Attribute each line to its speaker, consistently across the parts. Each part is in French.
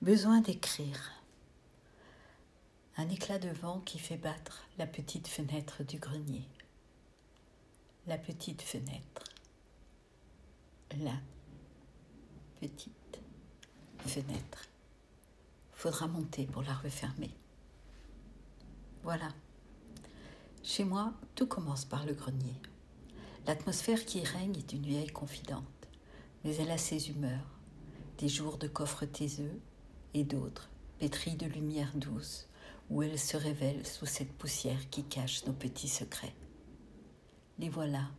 Speaker 1: Besoin d'écrire. Un éclat de vent qui fait battre la petite fenêtre du grenier. La petite fenêtre. La petite fenêtre. Faudra monter pour la refermer. Voilà. Chez moi, tout commence par le grenier. L'atmosphère qui règne est une vieille confidente, mais elle a ses humeurs, des jours de coffre taiseux, et d'autres, pétries de lumière douce, où elles se révèlent sous cette poussière qui cache nos petits secrets. Les voilà,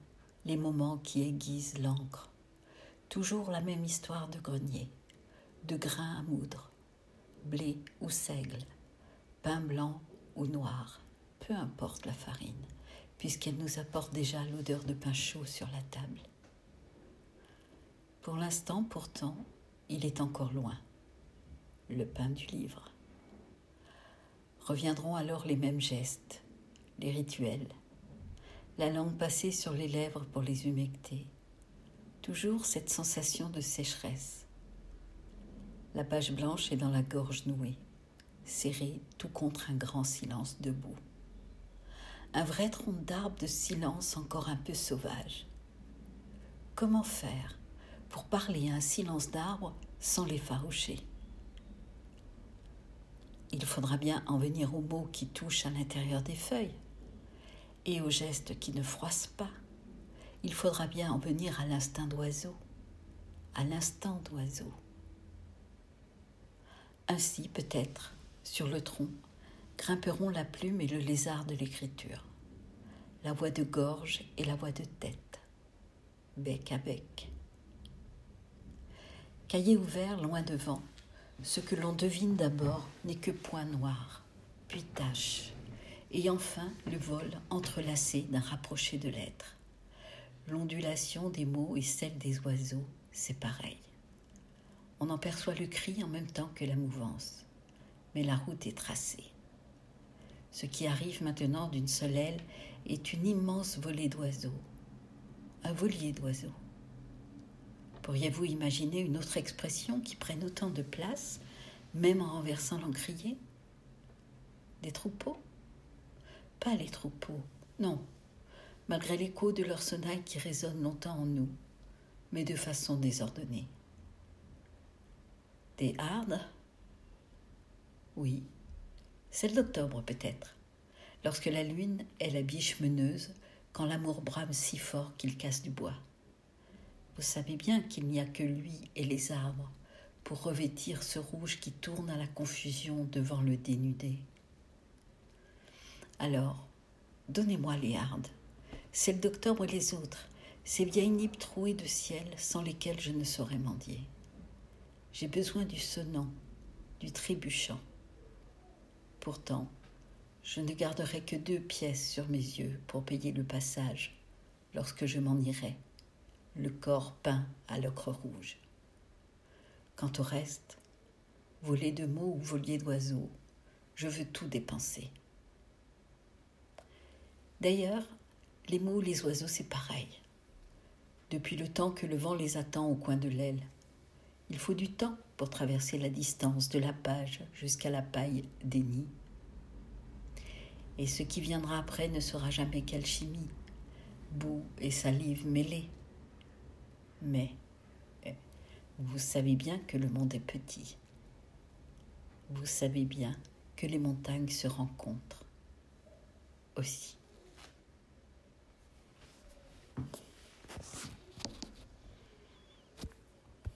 Speaker 1: les moments qui aiguisent l'encre. Toujours la même histoire de grenier, de grains à moudre, blé ou seigle, pain blanc ou noir, peu importe la farine, puisqu'elle nous apporte déjà l'odeur de pain chaud sur la table. Pour l'instant, pourtant, il est encore loin le pain du livre. Reviendront alors les mêmes gestes, les rituels, la langue passée sur les lèvres pour les humecter, toujours cette sensation de sécheresse. La page blanche est dans la gorge nouée, serrée tout contre un grand silence debout. Un vrai tronc d'arbre de silence encore un peu sauvage. Comment faire pour parler à un silence d'arbre sans l'effaroucher? Il faudra bien en venir aux mots qui touchent à l'intérieur des feuilles et aux gestes qui ne froissent pas. Il faudra bien en venir à l'instinct d'oiseau, à l'instant d'oiseau. Ainsi, peut-être, sur le tronc, grimperont la plume et le lézard de l'écriture, la voix de gorge et la voix de tête, bec à bec. Cahier ouvert loin devant, ce que l'on devine d'abord n'est que point noir, puis tache, et enfin le vol entrelacé d'un rapproché de lettres. L'ondulation des mots et celle des oiseaux, c'est pareil. On en perçoit le cri en même temps que la mouvance, mais la route est tracée. Ce qui arrive maintenant d'une seule aile est une immense volée d'oiseaux, un volier d'oiseaux. Pourriez-vous imaginer une autre expression qui prenne autant de place, même en renversant l'encrier? Des troupeaux? Pas les troupeaux, non, malgré l'écho de leur sonnaille qui résonne longtemps en nous, mais de façon désordonnée. Des hardes? Oui, celle d'octobre peut-être, lorsque la lune est la biche meneuse, quand l'amour brame si fort qu'il casse du bois. Vous savez bien qu'il n'y a que lui et les arbres pour revêtir ce rouge qui tourne à la confusion devant le dénudé. Alors, donnez-moi les hardes, celles d'octobre et les autres, ces vieilles nippes trouées de ciel sans lesquelles je ne saurais mendier. J'ai besoin du sonnant, du trébuchant. Pourtant, je ne garderai que deux pièces sur mes yeux pour payer le passage lorsque je m'en irai le corps peint à l'ocre rouge. Quant au reste, voler de mots ou volier d'oiseaux, je veux tout dépenser. D'ailleurs, les mots, les oiseaux, c'est pareil. Depuis le temps que le vent les attend au coin de l'aile, il faut du temps pour traverser la distance de la page jusqu'à la paille des nids. Et ce qui viendra après ne sera jamais qu'alchimie, boue et salive mêlées. Mais eh, vous savez bien que le monde est petit. Vous savez bien que les montagnes se rencontrent aussi.